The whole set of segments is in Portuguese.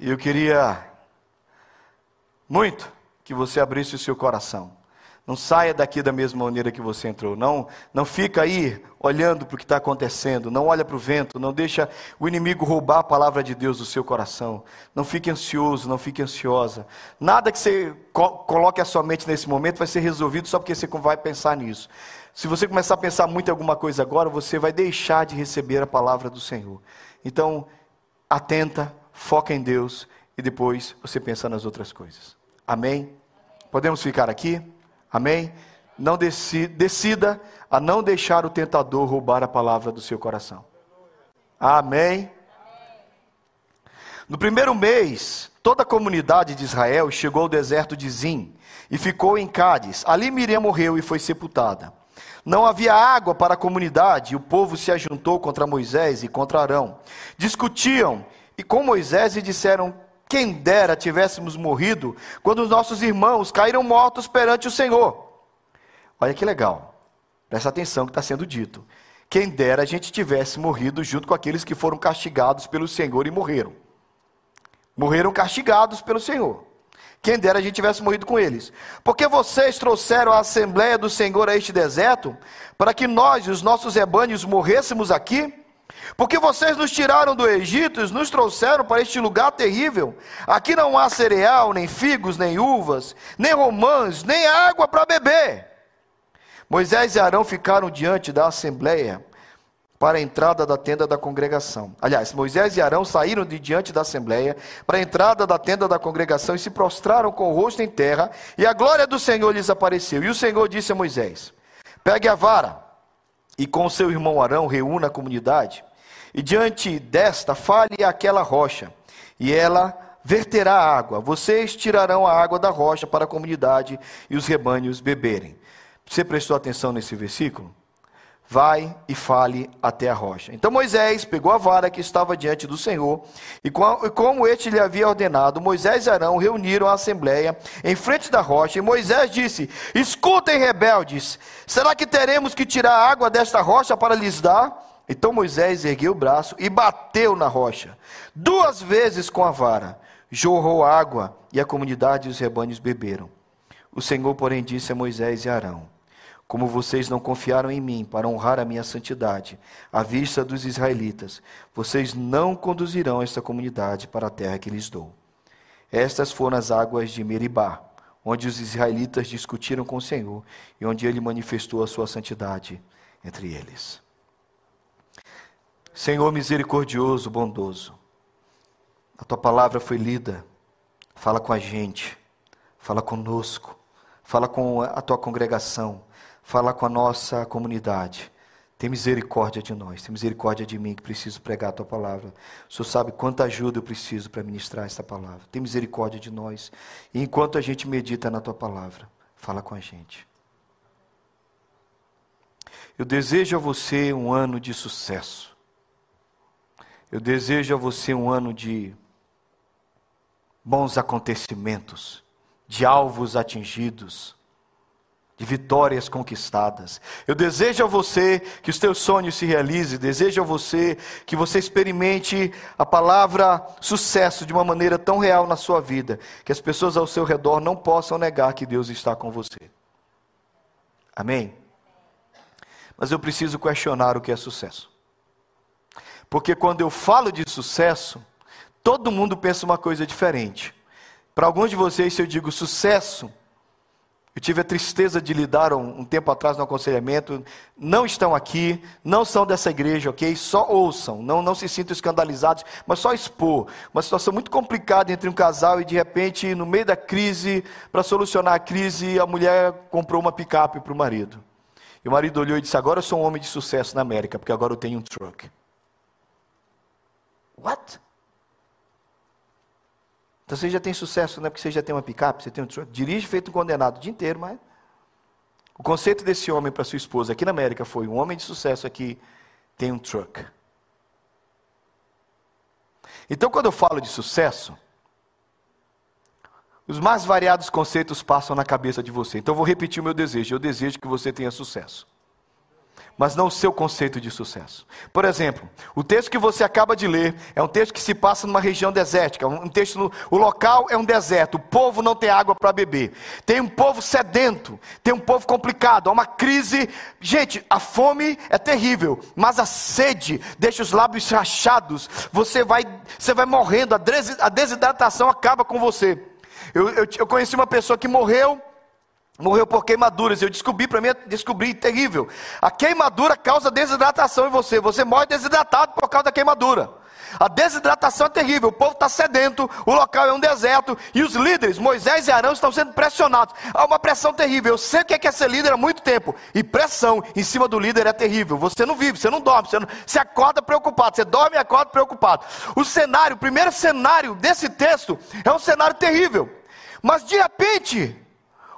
E eu queria muito que você abrisse o seu coração. Não saia daqui da mesma maneira que você entrou. Não, não fica aí olhando para o que está acontecendo. Não olha para o vento. Não deixa o inimigo roubar a palavra de Deus do seu coração. Não fique ansioso, não fique ansiosa. Nada que você coloque a sua mente nesse momento vai ser resolvido só porque você vai pensar nisso. Se você começar a pensar muito em alguma coisa agora, você vai deixar de receber a palavra do Senhor. Então, atenta, foca em Deus e depois você pensa nas outras coisas. Amém? Podemos ficar aqui? Amém? Não decida a não deixar o tentador roubar a palavra do seu coração. Amém? No primeiro mês, toda a comunidade de Israel chegou ao deserto de Zim e ficou em Cádiz. Ali Miriam morreu e foi sepultada. Não havia água para a comunidade, e o povo se ajuntou contra Moisés e contra Arão. Discutiam e com Moisés e disseram: quem dera tivéssemos morrido quando os nossos irmãos caíram mortos perante o Senhor. Olha que legal. Presta atenção que está sendo dito. Quem dera a gente tivesse morrido junto com aqueles que foram castigados pelo Senhor e morreram. Morreram castigados pelo Senhor. Quem dera a gente tivesse morrido com eles. Porque vocês trouxeram a Assembleia do Senhor a este deserto, para que nós e os nossos rebanhos morrêssemos aqui? Porque vocês nos tiraram do Egito e nos trouxeram para este lugar terrível. Aqui não há cereal, nem figos, nem uvas, nem romãs, nem água para beber. Moisés e Arão ficaram diante da assembleia para a entrada da tenda da congregação. Aliás, Moisés e Arão saíram de diante da assembleia para a entrada da tenda da congregação e se prostraram com o rosto em terra, e a glória do Senhor lhes apareceu. E o Senhor disse a Moisés: Pegue a vara e com seu irmão Arão reúna a comunidade e diante desta, fale aquela rocha, e ela verterá água. Vocês tirarão a água da rocha para a comunidade e os rebanhos beberem. Você prestou atenção nesse versículo? Vai e fale até a rocha. Então Moisés pegou a vara que estava diante do Senhor, e como este lhe havia ordenado, Moisés e Arão reuniram a assembleia em frente da rocha, e Moisés disse: Escutem, rebeldes, será que teremos que tirar a água desta rocha para lhes dar? Então Moisés ergueu o braço e bateu na rocha, duas vezes com a vara. Jorrou água e a comunidade e os rebanhos beberam. O Senhor, porém, disse a Moisés e Arão: Como vocês não confiaram em mim para honrar a minha santidade, à vista dos israelitas, vocês não conduzirão esta comunidade para a terra que lhes dou. Estas foram as águas de Meribá, onde os israelitas discutiram com o Senhor e onde ele manifestou a sua santidade entre eles. Senhor misericordioso, bondoso, a tua palavra foi lida, fala com a gente, fala conosco, fala com a tua congregação, fala com a nossa comunidade. Tem misericórdia de nós, tem misericórdia de mim que preciso pregar a tua palavra. O Senhor sabe quanta ajuda eu preciso para ministrar esta palavra. Tem misericórdia de nós. E enquanto a gente medita na tua palavra, fala com a gente. Eu desejo a você um ano de sucesso. Eu desejo a você um ano de bons acontecimentos, de alvos atingidos, de vitórias conquistadas. Eu desejo a você que os teus sonhos se realizem, desejo a você que você experimente a palavra sucesso de uma maneira tão real na sua vida, que as pessoas ao seu redor não possam negar que Deus está com você. Amém? Mas eu preciso questionar o que é sucesso. Porque quando eu falo de sucesso, todo mundo pensa uma coisa diferente. Para alguns de vocês, se eu digo sucesso, eu tive a tristeza de lidar um, um, tempo atrás no aconselhamento. Não estão aqui, não são dessa igreja, ok? Só ouçam, não, não se sintam escandalizados, mas só expor. Uma situação muito complicada entre um casal e de repente, no meio da crise, para solucionar a crise, a mulher comprou uma picape para o marido. E o marido olhou e disse: Agora eu sou um homem de sucesso na América, porque agora eu tenho um truck. What? Então você já tem sucesso, não é porque você já tem uma picape, você tem um. Dirige feito um condenado o dia inteiro, mas. O conceito desse homem para sua esposa aqui na América foi: um homem de sucesso aqui tem um truck. Então, quando eu falo de sucesso, os mais variados conceitos passam na cabeça de você. Então, eu vou repetir o meu desejo. Eu desejo que você tenha sucesso. Mas não o seu conceito de sucesso. Por exemplo, o texto que você acaba de ler é um texto que se passa numa região desértica, um texto no, o local é um deserto, o povo não tem água para beber. Tem um povo sedento, tem um povo complicado, há uma crise. Gente, a fome é terrível, mas a sede deixa os lábios rachados. Você vai, você vai morrendo, a desidratação acaba com você. Eu, eu, eu conheci uma pessoa que morreu Morreu por queimaduras. Eu descobri, para mim, descobri terrível. A queimadura causa desidratação em você. Você morre desidratado por causa da queimadura. A desidratação é terrível. O povo está sedento, o local é um deserto. E os líderes, Moisés e Arão, estão sendo pressionados. Há uma pressão terrível. Eu sei o que é, que é ser líder há muito tempo. E pressão em cima do líder é terrível. Você não vive, você não dorme, você, não, você acorda preocupado. Você dorme e acorda preocupado. O cenário, o primeiro cenário desse texto é um cenário terrível. Mas de repente,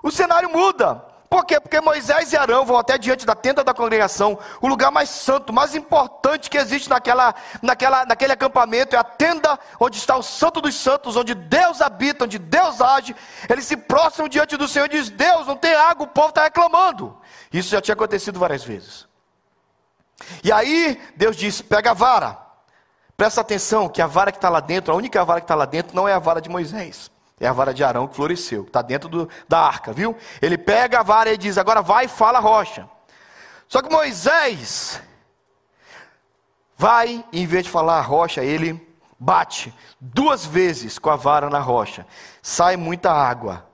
o cenário muda. Por quê? Porque Moisés e Arão vão até diante da tenda da congregação, o lugar mais santo, mais importante que existe naquela, naquela, naquele acampamento, é a tenda onde está o Santo dos Santos, onde Deus habita, onde Deus age. Eles se prostram diante do Senhor e dizem: Deus, não tem água, o povo está reclamando. Isso já tinha acontecido várias vezes. E aí Deus disse: pega a vara. Presta atenção que a vara que está lá dentro, a única vara que está lá dentro, não é a vara de Moisés. É a vara de Arão que floresceu, está dentro do, da arca, viu? Ele pega a vara e diz: agora vai e fala a rocha. Só que Moisés vai, em vez de falar a rocha, ele bate duas vezes com a vara na rocha. Sai muita água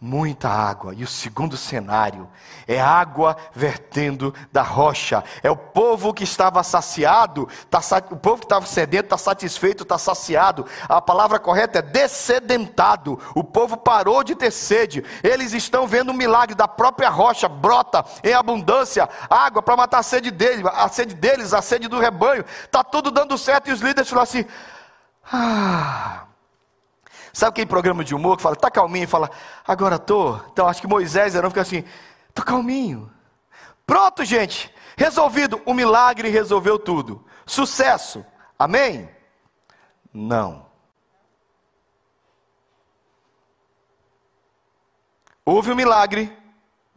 muita água. E o segundo cenário é água vertendo da rocha. É o povo que estava saciado, tá, o povo que estava sedento está satisfeito, está saciado. A palavra correta é descedentado. O povo parou de ter sede. Eles estão vendo o milagre da própria rocha brota em abundância água para matar a sede deles, a sede deles, a sede do rebanho. Está tudo dando certo e os líderes falam assim: "Ah, Sabe aquele programa de humor que fala, tá calminho, e fala, agora tô. Então acho que Moisés era fica assim, tô calminho. Pronto, gente, resolvido. O milagre resolveu tudo. Sucesso. Amém? Não. Houve um milagre,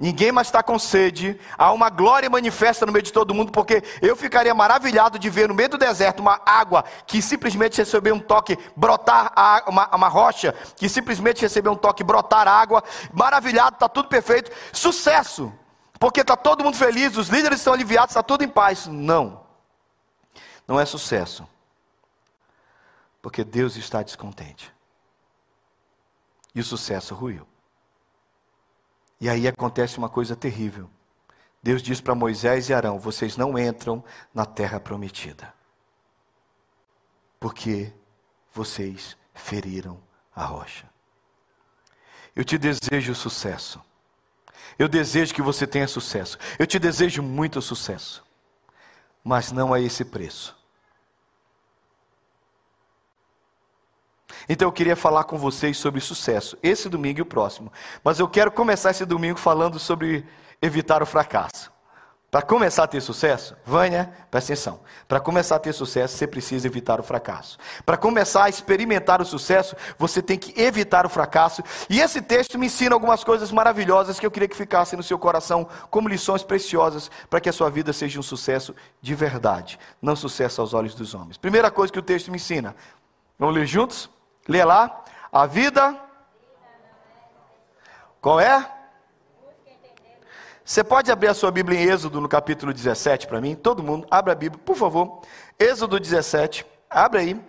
Ninguém mais está com sede. Há uma glória manifesta no meio de todo mundo, porque eu ficaria maravilhado de ver no meio do deserto uma água que simplesmente recebeu um toque, brotar uma, uma rocha, que simplesmente recebeu um toque, brotar água. Maravilhado, está tudo perfeito. Sucesso, porque está todo mundo feliz, os líderes estão aliviados, está tudo em paz. Não, não é sucesso, porque Deus está descontente. E o sucesso ruiu. E aí acontece uma coisa terrível. Deus diz para Moisés e Arão: vocês não entram na terra prometida, porque vocês feriram a rocha. Eu te desejo sucesso. Eu desejo que você tenha sucesso. Eu te desejo muito sucesso. Mas não a esse preço. Então eu queria falar com vocês sobre sucesso, esse domingo e o próximo. Mas eu quero começar esse domingo falando sobre evitar o fracasso. Para começar a ter sucesso, Vânia, presta atenção. Para começar a ter sucesso, você precisa evitar o fracasso. Para começar a experimentar o sucesso, você tem que evitar o fracasso. E esse texto me ensina algumas coisas maravilhosas que eu queria que ficassem no seu coração como lições preciosas para que a sua vida seja um sucesso de verdade, não sucesso aos olhos dos homens. Primeira coisa que o texto me ensina. Vamos ler juntos? Lê lá. A vida. Qual é? Você pode abrir a sua Bíblia em Êxodo no capítulo 17 para mim? Todo mundo, abra a Bíblia, por favor. Êxodo 17, abre aí.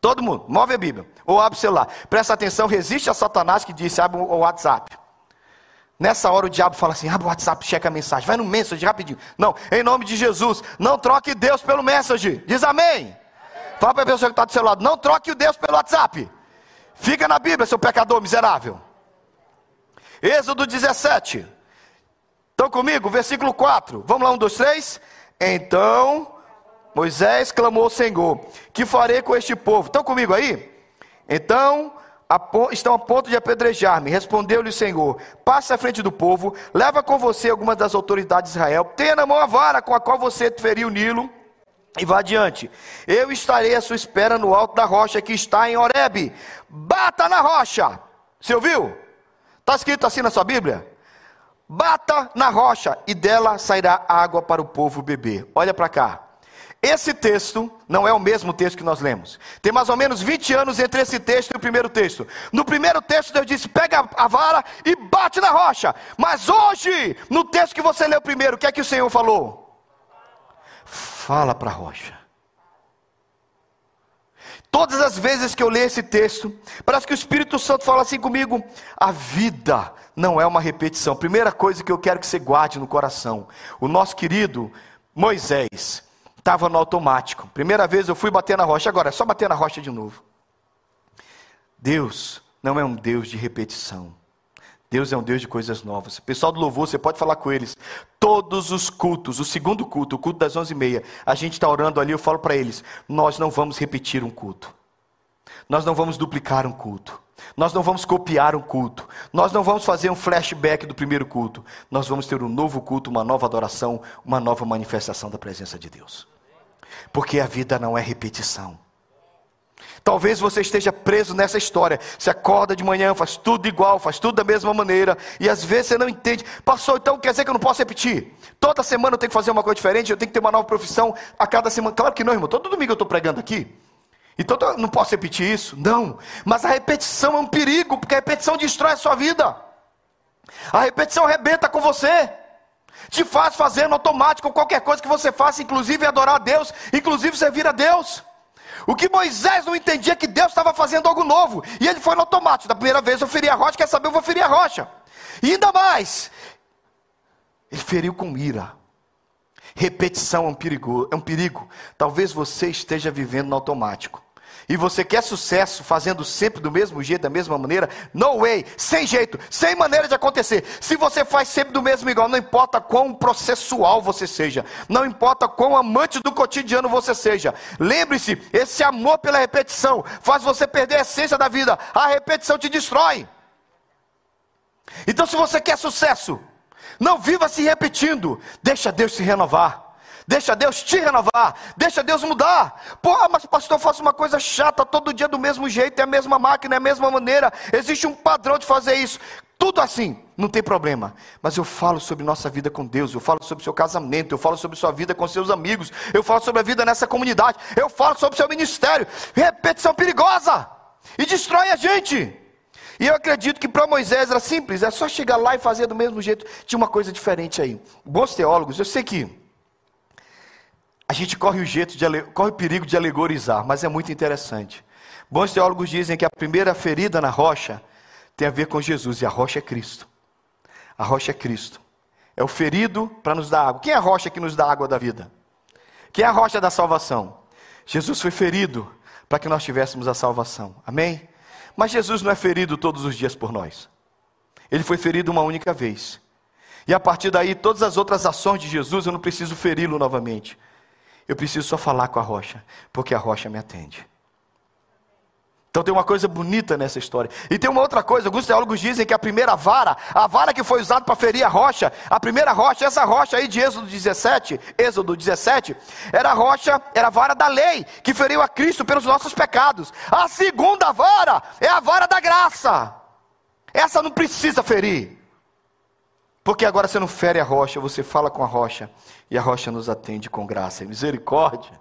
Todo mundo, move a Bíblia. Ou abre o celular. Presta atenção, resiste a Satanás que disse: abre o WhatsApp. Nessa hora o diabo fala assim: abre o WhatsApp, checa a mensagem. Vai no message rapidinho. Não, em nome de Jesus, não troque Deus pelo message. Diz amém. Fala para a pessoa que está do seu lado: não troque o Deus pelo WhatsApp. Fica na Bíblia, seu pecador miserável. Êxodo 17. Estão comigo? Versículo 4. Vamos lá, um, dois, três. Então Moisés clamou ao Senhor: Que farei com este povo? Estão comigo aí? Então estão a ponto de apedrejar-me. Respondeu-lhe o Senhor: Passe à frente do povo, leva com você algumas das autoridades de Israel, tenha na mão a vara com a qual você feriu o Nilo e vá adiante. Eu estarei à sua espera no alto da rocha que está em Horebe. Bata na rocha. Você ouviu? Está escrito assim na sua Bíblia? bata na rocha e dela sairá água para o povo beber. Olha para cá. Esse texto não é o mesmo texto que nós lemos. Tem mais ou menos 20 anos entre esse texto e o primeiro texto. No primeiro texto, Deus disse: pega a vara e bate na rocha. Mas hoje, no texto que você leu primeiro, o que é que o Senhor falou? Fala para a rocha. Todas as vezes que eu leio esse texto, parece que o Espírito Santo fala assim comigo: a vida não é uma repetição. Primeira coisa que eu quero que você guarde no coração: o nosso querido Moisés estava no automático. Primeira vez eu fui bater na rocha, agora é só bater na rocha de novo. Deus não é um Deus de repetição. Deus é um Deus de coisas novas. Pessoal do louvor, você pode falar com eles. Todos os cultos, o segundo culto, o culto das onze e meia, a gente está orando ali, eu falo para eles, nós não vamos repetir um culto. Nós não vamos duplicar um culto. Nós não vamos copiar um culto. Nós não vamos fazer um flashback do primeiro culto. Nós vamos ter um novo culto, uma nova adoração, uma nova manifestação da presença de Deus porque a vida não é repetição. Talvez você esteja preso nessa história. Você acorda de manhã, faz tudo igual, faz tudo da mesma maneira, e às vezes você não entende. Passou, então quer dizer que eu não posso repetir? Toda semana eu tenho que fazer uma coisa diferente, eu tenho que ter uma nova profissão a cada semana. Claro que não, irmão. Todo domingo eu estou pregando aqui. Então eu não posso repetir isso? Não. Mas a repetição é um perigo, porque a repetição destrói a sua vida. A repetição arrebenta com você te faz fazer no automático qualquer coisa que você faça, inclusive adorar a Deus, inclusive servir a Deus. O que Moisés não entendia é que Deus estava fazendo algo novo, e ele foi no automático. Da primeira vez eu feri a rocha, quer saber, eu vou ferir a rocha. E ainda mais, ele feriu com ira. Repetição é um perigo, é um perigo. Talvez você esteja vivendo no automático e você quer sucesso fazendo sempre do mesmo jeito, da mesma maneira, no way, sem jeito, sem maneira de acontecer. Se você faz sempre do mesmo igual, não importa quão processual você seja, não importa quão amante do cotidiano você seja. Lembre-se, esse amor pela repetição faz você perder a essência da vida. A repetição te destrói. Então, se você quer sucesso, não viva se repetindo, deixa Deus se renovar. Deixa Deus te renovar, deixa Deus mudar. Pô, mas pastor, eu faço uma coisa chata todo dia do mesmo jeito, é a mesma máquina, é a mesma maneira. Existe um padrão de fazer isso. Tudo assim, não tem problema. Mas eu falo sobre nossa vida com Deus, eu falo sobre seu casamento, eu falo sobre sua vida com seus amigos, eu falo sobre a vida nessa comunidade, eu falo sobre seu ministério. Repetição perigosa e destrói a gente. E eu acredito que para Moisés era simples, é só chegar lá e fazer do mesmo jeito. Tinha uma coisa diferente aí. Bons teólogos, eu sei que a gente corre o, jeito de, corre o perigo de alegorizar, mas é muito interessante. Bons teólogos dizem que a primeira ferida na rocha tem a ver com Jesus, e a rocha é Cristo. A rocha é Cristo. É o ferido para nos dar água. Quem é a rocha que nos dá água da vida? Quem é a rocha da salvação? Jesus foi ferido para que nós tivéssemos a salvação. Amém? Mas Jesus não é ferido todos os dias por nós. Ele foi ferido uma única vez. E a partir daí, todas as outras ações de Jesus, eu não preciso feri-lo novamente. Eu preciso só falar com a rocha, porque a rocha me atende. Então tem uma coisa bonita nessa história. E tem uma outra coisa, alguns teólogos dizem que a primeira vara, a vara que foi usada para ferir a rocha, a primeira rocha, essa rocha aí de Êxodo 17, Êxodo 17, era a rocha, era a vara da lei, que feriu a Cristo pelos nossos pecados. A segunda vara é a vara da graça. Essa não precisa ferir. Porque agora você não fere a rocha, você fala com a rocha, e a rocha nos atende com graça e misericórdia.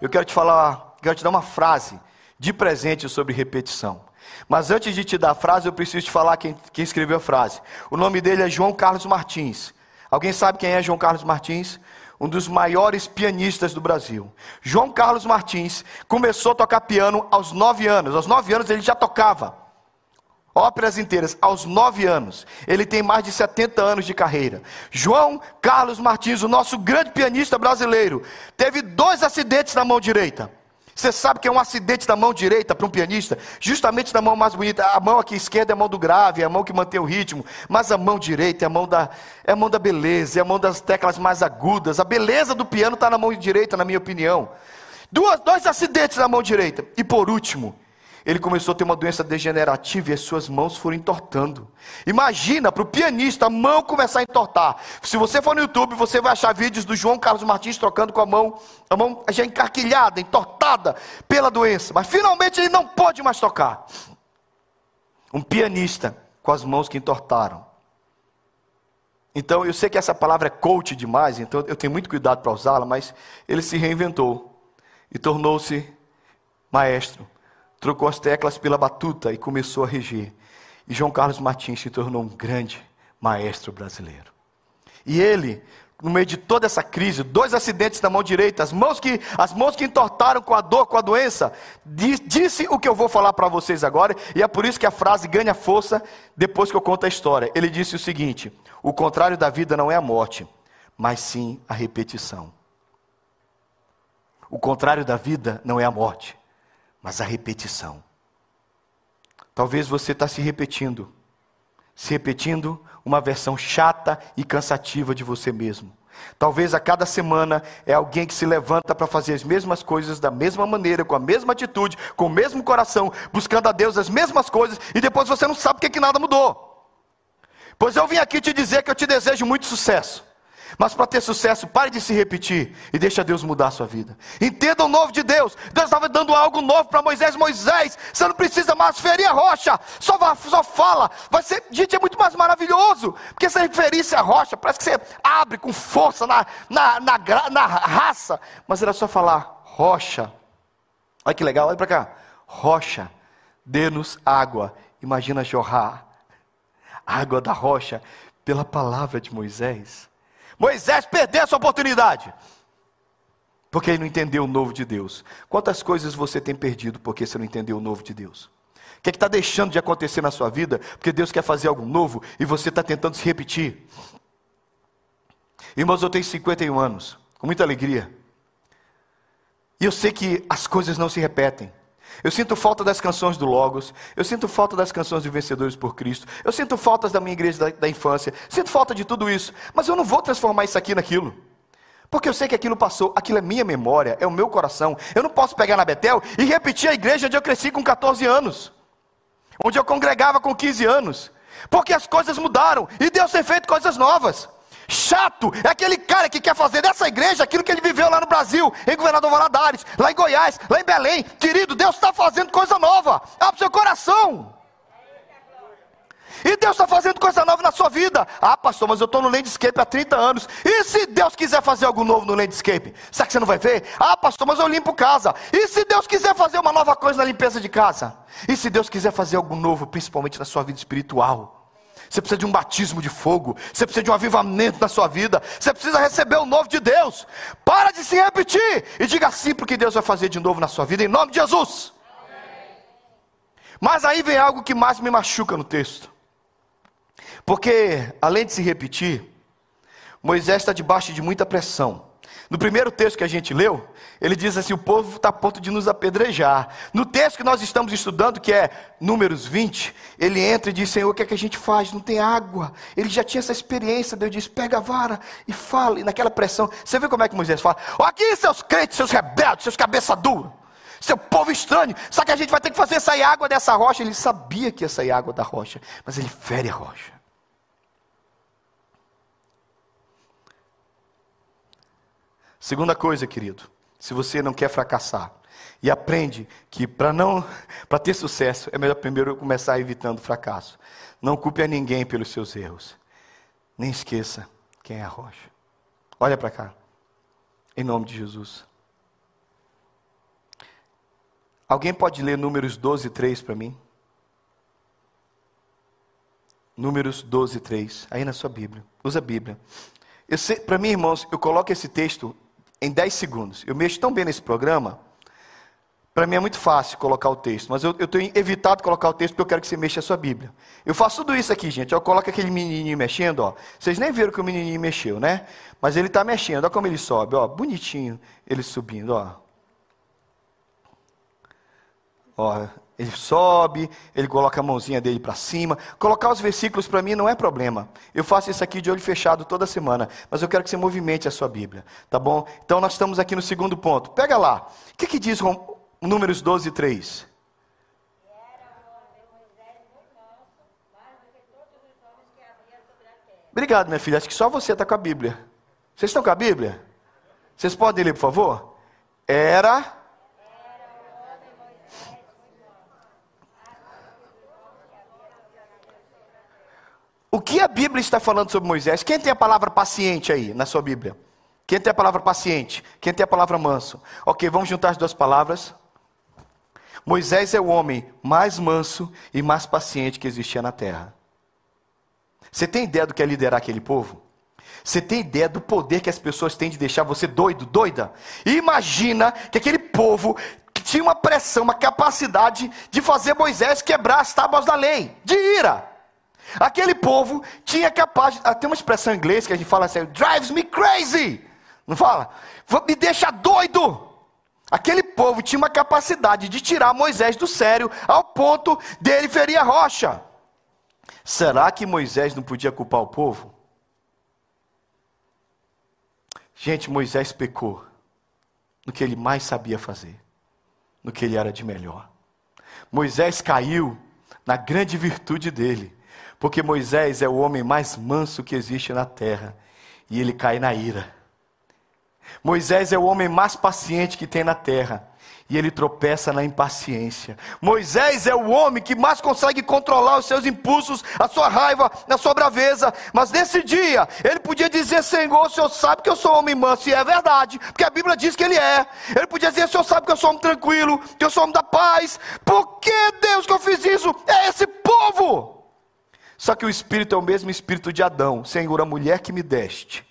Eu quero te falar, quero te dar uma frase de presente sobre repetição. Mas antes de te dar a frase, eu preciso te falar quem, quem escreveu a frase. O nome dele é João Carlos Martins. Alguém sabe quem é João Carlos Martins? Um dos maiores pianistas do Brasil. João Carlos Martins começou a tocar piano aos nove anos. Aos nove anos ele já tocava óperas inteiras, aos nove anos. Ele tem mais de 70 anos de carreira. João Carlos Martins, o nosso grande pianista brasileiro, teve dois acidentes na mão direita. Você sabe que é um acidente da mão direita para um pianista? Justamente da mão mais bonita. A mão aqui esquerda é a mão do grave, é a mão que mantém o ritmo. Mas a mão direita é a mão da, é a mão da beleza, é a mão das teclas mais agudas. A beleza do piano está na mão direita, na minha opinião. Duas, dois acidentes na mão direita. E por último, ele começou a ter uma doença degenerativa e as suas mãos foram entortando. Imagina para o pianista a mão começar a entortar. Se você for no YouTube, você vai achar vídeos do João Carlos Martins trocando com a mão, a mão já encarquilhada, entortada pela doença. Mas finalmente ele não pode mais tocar. Um pianista com as mãos que entortaram. Então, eu sei que essa palavra é coach demais, então eu tenho muito cuidado para usá-la, mas ele se reinventou e tornou-se maestro. Trocou as teclas pela batuta e começou a reger. E João Carlos Martins se tornou um grande maestro brasileiro. E ele, no meio de toda essa crise, dois acidentes na mão direita, as mãos que, as mãos que entortaram com a dor, com a doença, disse o que eu vou falar para vocês agora, e é por isso que a frase ganha força depois que eu conto a história. Ele disse o seguinte: o contrário da vida não é a morte, mas sim a repetição. O contrário da vida não é a morte, mas a repetição. Talvez você está se repetindo, se repetindo uma versão chata e cansativa de você mesmo. Talvez a cada semana é alguém que se levanta para fazer as mesmas coisas da mesma maneira, com a mesma atitude, com o mesmo coração, buscando a Deus as mesmas coisas, e depois você não sabe porque que nada mudou. Pois eu vim aqui te dizer que eu te desejo muito sucesso. Mas para ter sucesso, pare de se repetir e deixa Deus mudar a sua vida. Entenda o novo de Deus. Deus estava dando algo novo para Moisés. Moisés, você não precisa mais ferir a rocha. Só, só fala. Vai ser, gente, é muito mais maravilhoso. Porque você referisse a rocha, parece que você abre com força na, na, na, na raça. Mas era só falar, rocha. Olha que legal, olha para cá. Rocha, dê-nos água. Imagina jorrar água da rocha pela palavra de Moisés. Moisés perdeu essa oportunidade. Porque ele não entendeu o novo de Deus. Quantas coisas você tem perdido porque você não entendeu o novo de Deus? O que é está deixando de acontecer na sua vida porque Deus quer fazer algo novo e você está tentando se repetir? Irmãos, eu tenho 51 anos, com muita alegria. E eu sei que as coisas não se repetem. Eu sinto falta das canções do Logos. Eu sinto falta das canções de Vencedores por Cristo. Eu sinto faltas da minha igreja da, da, infância. Sinto falta de tudo isso. Mas eu não vou transformar isso aqui naquilo. Porque eu sei que aquilo passou. Aquilo é minha memória, é o meu coração. Eu não posso pegar na Betel e repetir a igreja onde eu cresci com 14 anos. Onde eu congregava com 15 anos. Porque as coisas mudaram e Deus tem feito coisas novas. Chato é aquele cara que quer fazer dessa igreja aquilo que ele viveu lá no Brasil, em Governador Valadares, lá em Goiás, lá em Belém. Querido, Deus está fazendo coisa nova. Abre seu coração. E Deus está fazendo coisa nova na sua vida. Ah, pastor, mas eu estou no landscape há 30 anos. E se Deus quiser fazer algo novo no landscape? Será que você não vai ver? Ah, pastor, mas eu limpo casa. E se Deus quiser fazer uma nova coisa na limpeza de casa? E se Deus quiser fazer algo novo, principalmente na sua vida espiritual? Você precisa de um batismo de fogo. Você precisa de um avivamento na sua vida. Você precisa receber o novo de Deus. Para de se repetir e diga sim para o que Deus vai fazer de novo na sua vida, em nome de Jesus. Mas aí vem algo que mais me machuca no texto. Porque, além de se repetir, Moisés está debaixo de muita pressão. No primeiro texto que a gente leu, ele diz assim: o povo está a ponto de nos apedrejar. No texto que nós estamos estudando, que é Números 20, ele entra e diz: Senhor, o que é que a gente faz? Não tem água. Ele já tinha essa experiência. Deus diz: pega a vara e fala. E naquela pressão, você vê como é que Moisés fala? Aqui, seus crentes, seus rebeldes, seus cabeça dura, seu povo estranho. Só que a gente vai ter que fazer sair água dessa rocha. Ele sabia que ia sair água da rocha, mas ele fere a rocha. Segunda coisa, querido, se você não quer fracassar e aprende que para não para ter sucesso é melhor primeiro começar evitando fracasso. Não culpe a ninguém pelos seus erros. Nem esqueça quem é a rocha. Olha para cá. Em nome de Jesus. Alguém pode ler Números 12, 3 para mim? Números 12, 3. Aí na sua Bíblia. Usa a Bíblia. Para mim, irmãos, eu coloco esse texto em 10 segundos. Eu mexo tão bem nesse programa, para mim é muito fácil colocar o texto, mas eu, eu tenho evitado colocar o texto porque eu quero que você mexa a sua Bíblia. Eu faço tudo isso aqui, gente. Eu coloco aquele menininho mexendo, ó. Vocês nem viram que o menininho mexeu, né? Mas ele está mexendo. Olha como ele sobe, ó. Bonitinho ele subindo, ó. Ó, ele sobe, ele coloca a mãozinha dele para cima. Colocar os versículos para mim não é problema. Eu faço isso aqui de olho fechado toda semana, mas eu quero que você movimente a sua Bíblia, tá bom? Então nós estamos aqui no segundo ponto. Pega lá. O que, que diz Números 12, 3? Obrigado, minha filha. Acho que só você está com a Bíblia. Vocês estão com a Bíblia? Vocês podem ler, por favor? Era O que a Bíblia está falando sobre Moisés? Quem tem a palavra paciente aí na sua Bíblia? Quem tem a palavra paciente? Quem tem a palavra manso? Ok, vamos juntar as duas palavras. Moisés é o homem mais manso e mais paciente que existia na terra. Você tem ideia do que é liderar aquele povo? Você tem ideia do poder que as pessoas têm de deixar você doido, doida? Imagina que aquele povo tinha uma pressão, uma capacidade de fazer Moisés quebrar as tábuas da lei, de ira. Aquele povo tinha capaz, ah, tem uma expressão em inglês que a gente fala assim, drives me crazy. Não fala? Me deixa doido. Aquele povo tinha uma capacidade de tirar Moisés do sério ao ponto dele ferir a rocha. Será que Moisés não podia culpar o povo? Gente, Moisés pecou no que ele mais sabia fazer, no que ele era de melhor. Moisés caiu na grande virtude dele, porque Moisés é o homem mais manso que existe na terra, e ele cai na ira. Moisés é o homem mais paciente que tem na terra. E ele tropeça na impaciência. Moisés é o homem que mais consegue controlar os seus impulsos, a sua raiva, a sua braveza. Mas nesse dia, ele podia dizer: Senhor, o senhor sabe que eu sou homem manso. E é verdade, porque a Bíblia diz que ele é. Ele podia dizer: O senhor sabe que eu sou homem tranquilo, que eu sou homem da paz. Por que, Deus, que eu fiz isso? É esse povo. Só que o Espírito é o mesmo Espírito de Adão. Senhor, a mulher que me deste,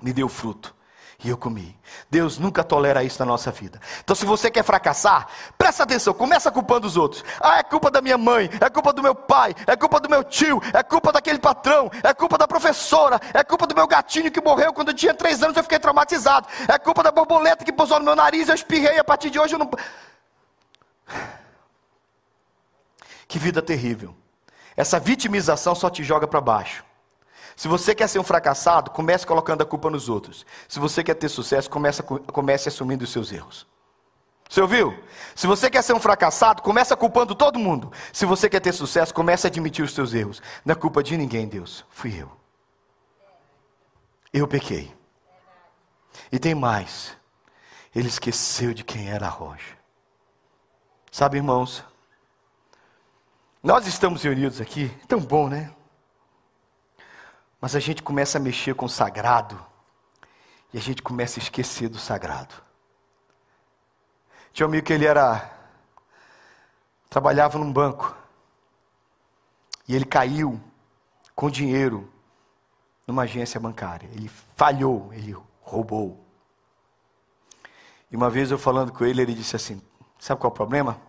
me deu fruto e eu comi. Deus nunca tolera isso na nossa vida. Então, se você quer fracassar, presta atenção, começa culpando os outros. Ah, é culpa da minha mãe, é culpa do meu pai, é culpa do meu tio, é culpa daquele patrão, é culpa da professora, é culpa do meu gatinho que morreu quando eu tinha três anos eu fiquei traumatizado, é culpa da borboleta que pousou no meu nariz eu espirrei, a partir de hoje eu não. Que vida terrível. Essa vitimização só te joga para baixo. Se você quer ser um fracassado, comece colocando a culpa nos outros. Se você quer ter sucesso, comece, comece assumindo os seus erros. Você ouviu? Se você quer ser um fracassado, comece culpando todo mundo. Se você quer ter sucesso, comece a admitir os seus erros. Não é culpa de ninguém, Deus. Fui eu. Eu pequei. E tem mais. Ele esqueceu de quem era a rocha. Sabe, irmãos? Nós estamos reunidos aqui, tão bom, né? Mas a gente começa a mexer com o sagrado e a gente começa a esquecer do sagrado. Tinha um amigo que ele era. trabalhava num banco. E ele caiu com dinheiro numa agência bancária. Ele falhou, ele roubou. E uma vez eu falando com ele, ele disse assim: Sabe qual é o problema?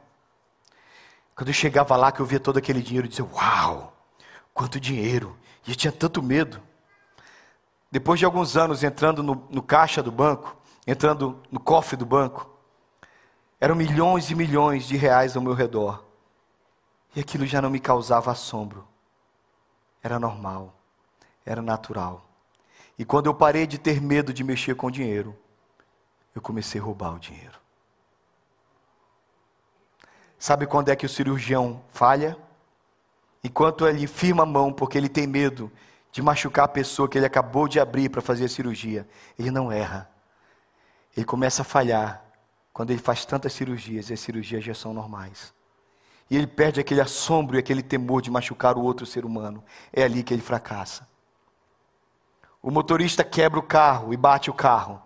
Quando eu chegava lá, que eu via todo aquele dinheiro, eu dizia: Uau, quanto dinheiro! E eu tinha tanto medo. Depois de alguns anos entrando no, no caixa do banco, entrando no cofre do banco, eram milhões e milhões de reais ao meu redor. E aquilo já não me causava assombro. Era normal, era natural. E quando eu parei de ter medo de mexer com dinheiro, eu comecei a roubar o dinheiro. Sabe quando é que o cirurgião falha? enquanto ele firma a mão, porque ele tem medo de machucar a pessoa que ele acabou de abrir para fazer a cirurgia, ele não erra. Ele começa a falhar quando ele faz tantas cirurgias e as cirurgias já são normais. E ele perde aquele assombro e aquele temor de machucar o outro ser humano. É ali que ele fracassa. O motorista quebra o carro e bate o carro.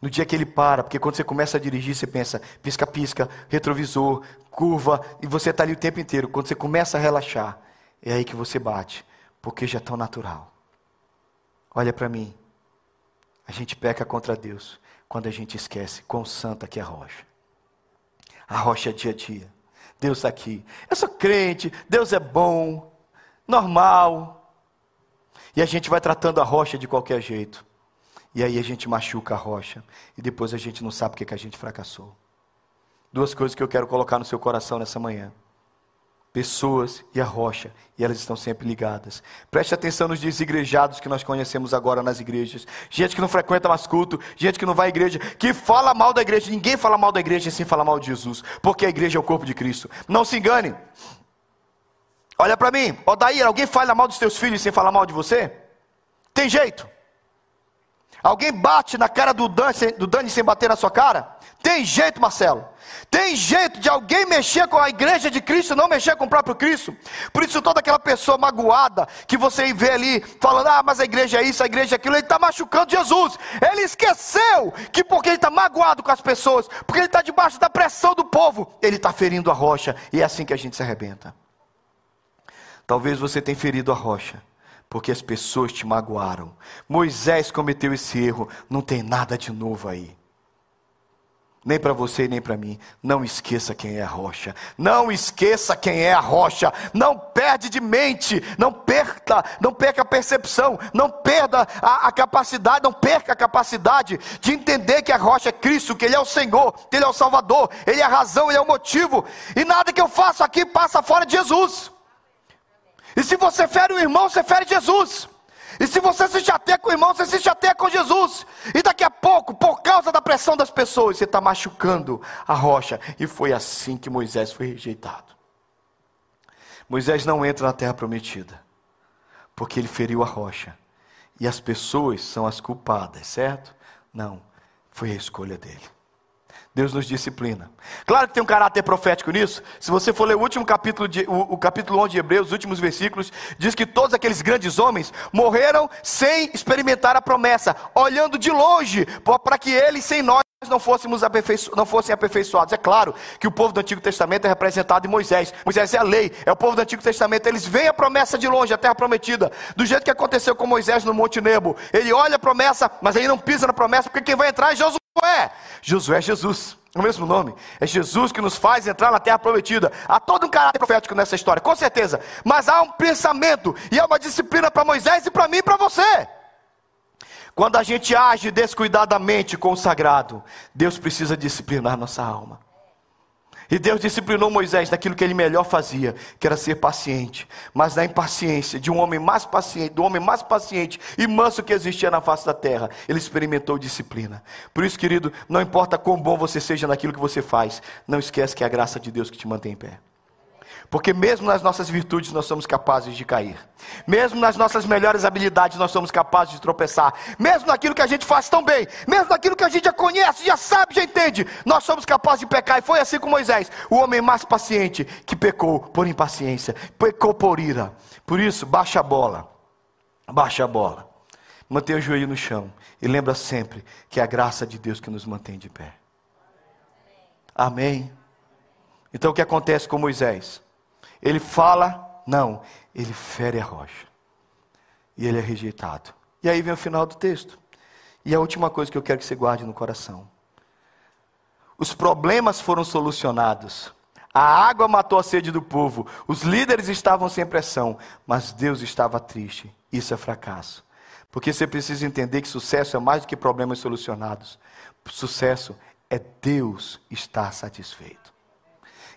No dia que ele para, porque quando você começa a dirigir, você pensa, pisca-pisca, retrovisor, curva, e você está ali o tempo inteiro. Quando você começa a relaxar, é aí que você bate, porque já é tão natural. Olha para mim. A gente peca contra Deus quando a gente esquece quão santa que é a rocha. A rocha é dia a dia. Deus está aqui. Eu sou crente, Deus é bom, normal. E a gente vai tratando a rocha de qualquer jeito. E aí a gente machuca a rocha. E depois a gente não sabe o que, que a gente fracassou. Duas coisas que eu quero colocar no seu coração nessa manhã pessoas e a rocha, e elas estão sempre ligadas. Preste atenção nos desigrejados que nós conhecemos agora nas igrejas. Gente que não frequenta mais culto, gente que não vai à igreja, que fala mal da igreja. Ninguém fala mal da igreja sem falar mal de Jesus, porque a igreja é o corpo de Cristo. Não se engane. Olha para mim, Odair, alguém fala mal dos teus filhos sem falar mal de você? Tem jeito. Alguém bate na cara do Dani, do Dani sem bater na sua cara? Tem jeito, Marcelo. Tem jeito de alguém mexer com a igreja de Cristo, não mexer com o próprio Cristo. Por isso, toda aquela pessoa magoada que você vê ali falando, ah, mas a igreja é isso, a igreja é aquilo, ele está machucando Jesus. Ele esqueceu que porque ele está magoado com as pessoas, porque ele está debaixo da pressão do povo, ele está ferindo a rocha. E é assim que a gente se arrebenta. Talvez você tenha ferido a rocha porque as pessoas te magoaram. Moisés cometeu esse erro, não tem nada de novo aí nem para você nem para mim. Não esqueça quem é a rocha. Não esqueça quem é a rocha. Não perde de mente. Não perca, não perca a percepção. Não perda a, a, capacidade, não perca a capacidade de entender que a rocha é Cristo, que Ele é o Senhor, que Ele é o Salvador, Ele é a razão, Ele é o motivo. E nada que eu faço aqui passa fora de Jesus. E se você fere o irmão, você fere Jesus. E se você se chateia com o irmão, você se chateia com Jesus. E daqui a pouco, por causa da pressão das pessoas, você está machucando a rocha. E foi assim que Moisés foi rejeitado. Moisés não entra na terra prometida, porque ele feriu a rocha. E as pessoas são as culpadas, certo? Não, foi a escolha dele. Deus nos disciplina. Claro que tem um caráter profético nisso. Se você for ler o último capítulo, de, o, o capítulo 11 de Hebreus, os últimos versículos, diz que todos aqueles grandes homens morreram sem experimentar a promessa, olhando de longe, para que eles, sem nós, não fôssemos aperfeiço não fossem aperfeiçoados. É claro que o povo do Antigo Testamento é representado em Moisés. Moisés é a lei, é o povo do Antigo Testamento. Eles veem a promessa de longe, a terra prometida, do jeito que aconteceu com Moisés no Monte Nebo. Ele olha a promessa, mas ele não pisa na promessa, porque quem vai entrar é Josué. Josué. Josué é Jesus. É o mesmo nome. É Jesus que nos faz entrar na terra prometida. Há todo um caráter profético nessa história, com certeza. Mas há um pensamento e há uma disciplina para Moisés e para mim e para você. Quando a gente age descuidadamente com o sagrado, Deus precisa disciplinar nossa alma. E Deus disciplinou Moisés daquilo que ele melhor fazia, que era ser paciente. Mas na impaciência de um homem mais paciente, do homem mais paciente e manso que existia na face da terra, ele experimentou disciplina. Por isso, querido, não importa quão bom você seja naquilo que você faz, não esquece que é a graça de Deus que te mantém em pé. Porque mesmo nas nossas virtudes nós somos capazes de cair. Mesmo nas nossas melhores habilidades nós somos capazes de tropeçar. Mesmo naquilo que a gente faz tão bem, mesmo naquilo que a gente já conhece, já sabe, já entende, nós somos capazes de pecar. E foi assim com Moisés, o homem mais paciente que pecou por impaciência, pecou por ira. Por isso, baixa a bola. Baixa a bola. Mantenha o joelho no chão e lembra sempre que é a graça de Deus que nos mantém de pé. Amém. Então o que acontece com Moisés? Ele fala, não, ele fere a rocha. E ele é rejeitado. E aí vem o final do texto. E a última coisa que eu quero que você guarde no coração. Os problemas foram solucionados. A água matou a sede do povo. Os líderes estavam sem pressão, mas Deus estava triste. Isso é fracasso. Porque você precisa entender que sucesso é mais do que problemas solucionados. Sucesso é Deus estar satisfeito.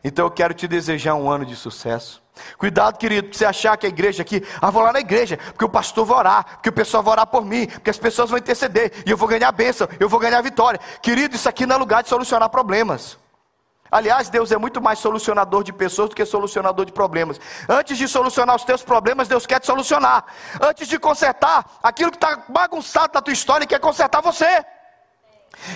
Então eu quero te desejar um ano de sucesso. Cuidado, querido, você achar que a igreja aqui, ah, vou lá na igreja, porque o pastor vai orar, porque o pessoal vai orar por mim, porque as pessoas vão interceder, e eu vou ganhar bênção, eu vou ganhar vitória. Querido, isso aqui não é lugar de solucionar problemas. Aliás, Deus é muito mais solucionador de pessoas do que solucionador de problemas. Antes de solucionar os teus problemas, Deus quer te solucionar. Antes de consertar aquilo que está bagunçado na tua história, Ele quer consertar você.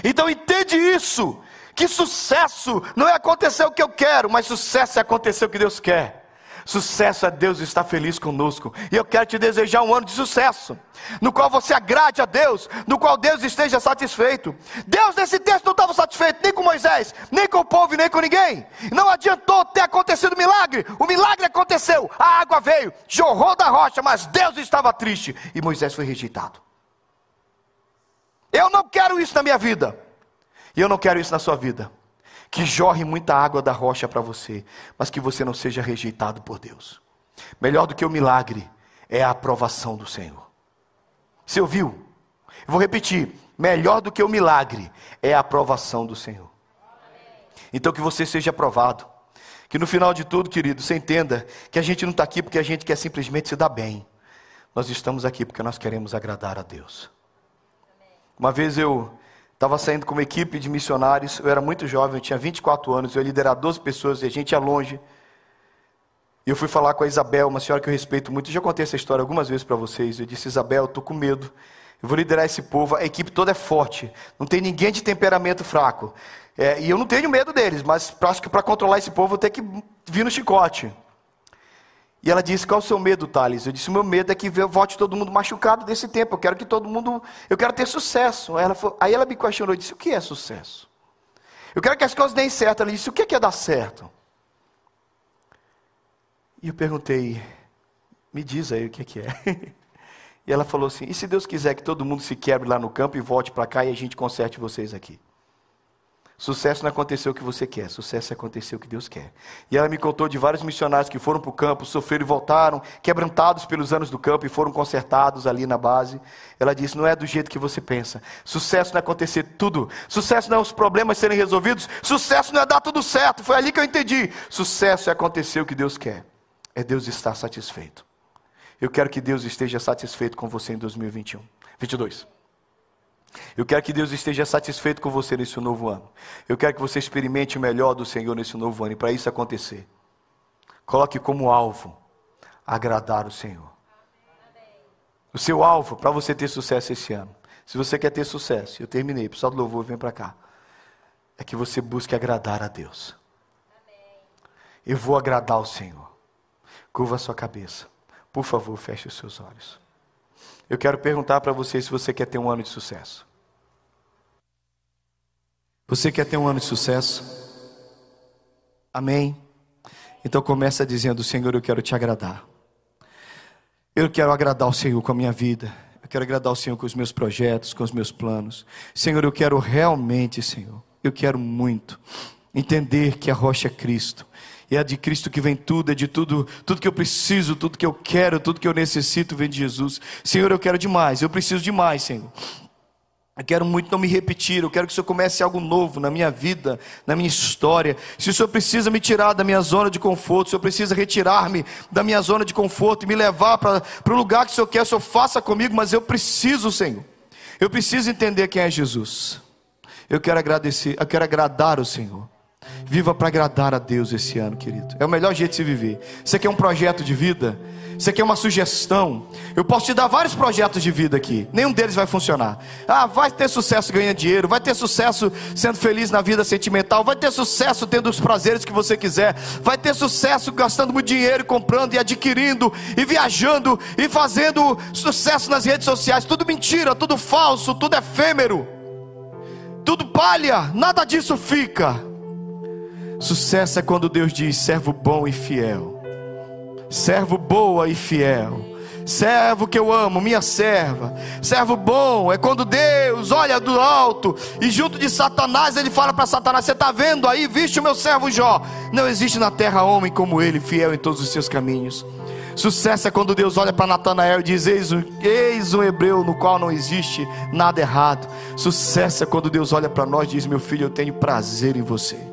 Então entende isso. Que sucesso não é acontecer o que eu quero, mas sucesso é acontecer o que Deus quer. Sucesso é Deus estar feliz conosco. E eu quero te desejar um ano de sucesso, no qual você agrade a Deus, no qual Deus esteja satisfeito. Deus nesse texto não estava satisfeito nem com Moisés, nem com o povo nem com ninguém. Não adiantou ter acontecido o milagre. O milagre aconteceu. A água veio, jorrou da rocha, mas Deus estava triste e Moisés foi rejeitado. Eu não quero isso na minha vida. E eu não quero isso na sua vida. Que jorre muita água da rocha para você, mas que você não seja rejeitado por Deus. Melhor do que o milagre é a aprovação do Senhor. Você ouviu? Eu vou repetir: melhor do que o milagre é a aprovação do Senhor. Então que você seja aprovado. Que no final de tudo, querido, você entenda que a gente não está aqui porque a gente quer simplesmente se dar bem. Nós estamos aqui porque nós queremos agradar a Deus. Uma vez eu Estava saindo com uma equipe de missionários, eu era muito jovem, eu tinha 24 anos, eu ia liderar 12 pessoas e a gente ia longe. E eu fui falar com a Isabel, uma senhora que eu respeito muito, já contei essa história algumas vezes para vocês. Eu disse: Isabel, eu estou com medo. Eu vou liderar esse povo, a equipe toda é forte. Não tem ninguém de temperamento fraco. É, e eu não tenho medo deles, mas acho que para controlar esse povo eu ter que vir no chicote. E ela disse: Qual é o seu medo, Thales? Eu disse: O meu medo é que volte todo mundo machucado desse tempo. Eu quero que todo mundo. Eu quero ter sucesso. Aí ela, falou, aí ela me questionou disse: O que é sucesso? Eu quero que as coisas deem certo. Ela disse: O que é dar certo? E eu perguntei: Me diz aí o que é. E ela falou assim: e se Deus quiser que todo mundo se quebre lá no campo e volte para cá e a gente conserte vocês aqui? Sucesso não aconteceu o que você quer, sucesso é aconteceu o que Deus quer. E ela me contou de vários missionários que foram para o campo, sofreram e voltaram, quebrantados pelos anos do campo e foram consertados ali na base. Ela disse: não é do jeito que você pensa. Sucesso não é acontecer tudo. Sucesso não é os problemas serem resolvidos. Sucesso não é dar tudo certo. Foi ali que eu entendi. Sucesso é acontecer o que Deus quer. É Deus estar satisfeito. Eu quero que Deus esteja satisfeito com você em 2021. 22. Eu quero que Deus esteja satisfeito com você nesse novo ano. Eu quero que você experimente o melhor do Senhor nesse novo ano. E para isso acontecer, coloque como alvo agradar o Senhor. O seu alvo para você ter sucesso esse ano. Se você quer ter sucesso, eu terminei, pessoal do louvor, vem para cá. É que você busque agradar a Deus. Eu vou agradar o Senhor. Curva a sua cabeça. Por favor, feche os seus olhos. Eu quero perguntar para você se você quer ter um ano de sucesso. Você quer ter um ano de sucesso? Amém? Então começa dizendo: Senhor, eu quero te agradar. Eu quero agradar o Senhor com a minha vida. Eu quero agradar o Senhor com os meus projetos, com os meus planos. Senhor, eu quero realmente, Senhor, eu quero muito entender que a rocha é Cristo é de Cristo que vem tudo, é de tudo, tudo que eu preciso, tudo que eu quero, tudo que eu necessito vem de Jesus. Senhor, eu quero demais, eu preciso demais, Senhor. Eu quero muito não me repetir, eu quero que o Senhor comece algo novo na minha vida, na minha história. Se o Senhor precisa me tirar da minha zona de conforto, se o Senhor precisa retirar-me da minha zona de conforto e me levar para o lugar que o Senhor quer, o Senhor faça comigo, mas eu preciso, Senhor. Eu preciso entender quem é Jesus. Eu quero agradecer, eu quero agradar o Senhor. Viva para agradar a Deus esse ano, querido. É o melhor jeito de se viver. Você quer um projeto de vida? Você quer uma sugestão? Eu posso te dar vários projetos de vida aqui. Nenhum deles vai funcionar. Ah, vai ter sucesso ganhando dinheiro, vai ter sucesso sendo feliz na vida sentimental, vai ter sucesso tendo os prazeres que você quiser, vai ter sucesso gastando muito dinheiro, comprando e adquirindo e viajando e fazendo sucesso nas redes sociais. Tudo mentira, tudo falso, tudo efêmero. Tudo palha, nada disso fica. Sucesso é quando Deus diz: servo bom e fiel, servo boa e fiel, servo que eu amo, minha serva, servo bom. É quando Deus olha do alto e junto de Satanás ele fala para Satanás: Você está vendo aí, viste o meu servo Jó? Não existe na terra homem como ele, fiel em todos os seus caminhos. Sucesso é quando Deus olha para Natanael e diz: eis um, eis um hebreu no qual não existe nada errado. Sucesso é quando Deus olha para nós e diz: Meu filho, eu tenho prazer em você.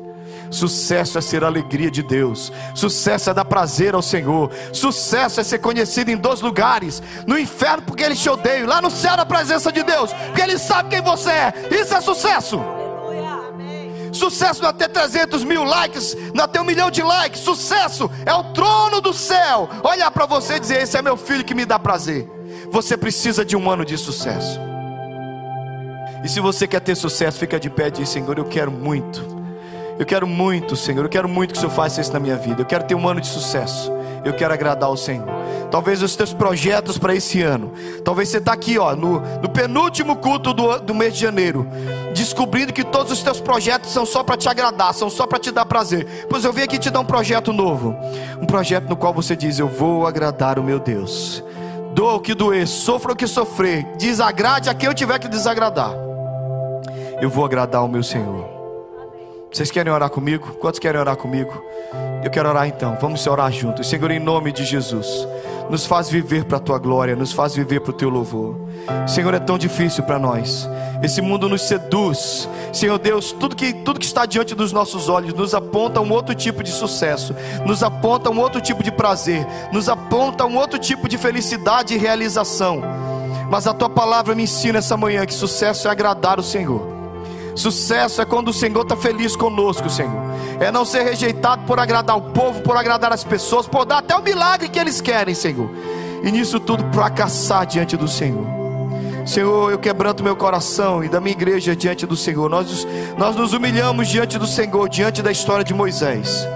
Sucesso é ser alegria de Deus. Sucesso é dar prazer ao Senhor. Sucesso é ser conhecido em dois lugares: no inferno, porque eles te odeiam, lá no céu, na presença de Deus, porque Ele sabe quem você é. Isso é sucesso. Sucesso não é ter 300 mil likes, não é ter um milhão de likes. Sucesso é o trono do céu. Olhar para você e dizer: Esse é meu filho que me dá prazer. Você precisa de um ano de sucesso. E se você quer ter sucesso, fica de pé e diz: Senhor, eu quero muito eu quero muito, Senhor. Eu quero muito que o Senhor faça isso na minha vida. Eu quero ter um ano de sucesso. Eu quero agradar ao Senhor. Talvez os teus projetos para esse ano. Talvez você está aqui, ó, no, no penúltimo culto do, do mês de janeiro, descobrindo que todos os teus projetos são só para te agradar, são só para te dar prazer. Pois eu vim aqui te dar um projeto novo, um projeto no qual você diz: Eu vou agradar o meu Deus. Doa o que doer, sofra o que sofrer, desagrade a quem eu tiver que desagradar. Eu vou agradar o meu Senhor. Vocês querem orar comigo? Quantos querem orar comigo? Eu quero orar então. Vamos orar juntos. Senhor, em nome de Jesus, nos faz viver para a tua glória, nos faz viver para o teu louvor. Senhor, é tão difícil para nós. Esse mundo nos seduz. Senhor Deus, tudo que, tudo que está diante dos nossos olhos nos aponta um outro tipo de sucesso, nos aponta um outro tipo de prazer, nos aponta um outro tipo de felicidade e realização. Mas a tua palavra me ensina essa manhã que sucesso é agradar o Senhor. Sucesso é quando o Senhor está feliz conosco, Senhor. É não ser rejeitado por agradar o povo, por agradar as pessoas, por dar até o milagre que eles querem, Senhor. E nisso tudo fracassar diante do Senhor. Senhor, eu quebranto meu coração e da minha igreja diante do Senhor. Nós, nós nos humilhamos diante do Senhor, diante da história de Moisés,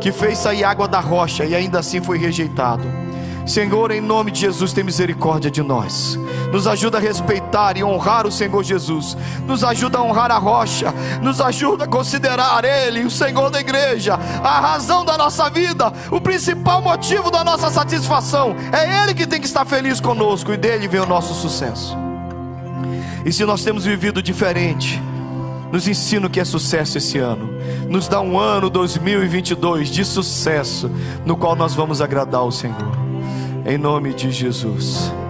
que fez sair água da rocha e ainda assim foi rejeitado. Senhor, em nome de Jesus, tem misericórdia de nós. Nos ajuda a respeitar e honrar o Senhor Jesus. Nos ajuda a honrar a rocha. Nos ajuda a considerar Ele, o Senhor da igreja, a razão da nossa vida, o principal motivo da nossa satisfação. É Ele que tem que estar feliz conosco e dele vem o nosso sucesso. E se nós temos vivido diferente, nos ensina o que é sucesso esse ano. Nos dá um ano 2022 de sucesso, no qual nós vamos agradar o Senhor. Em nome de Jesus.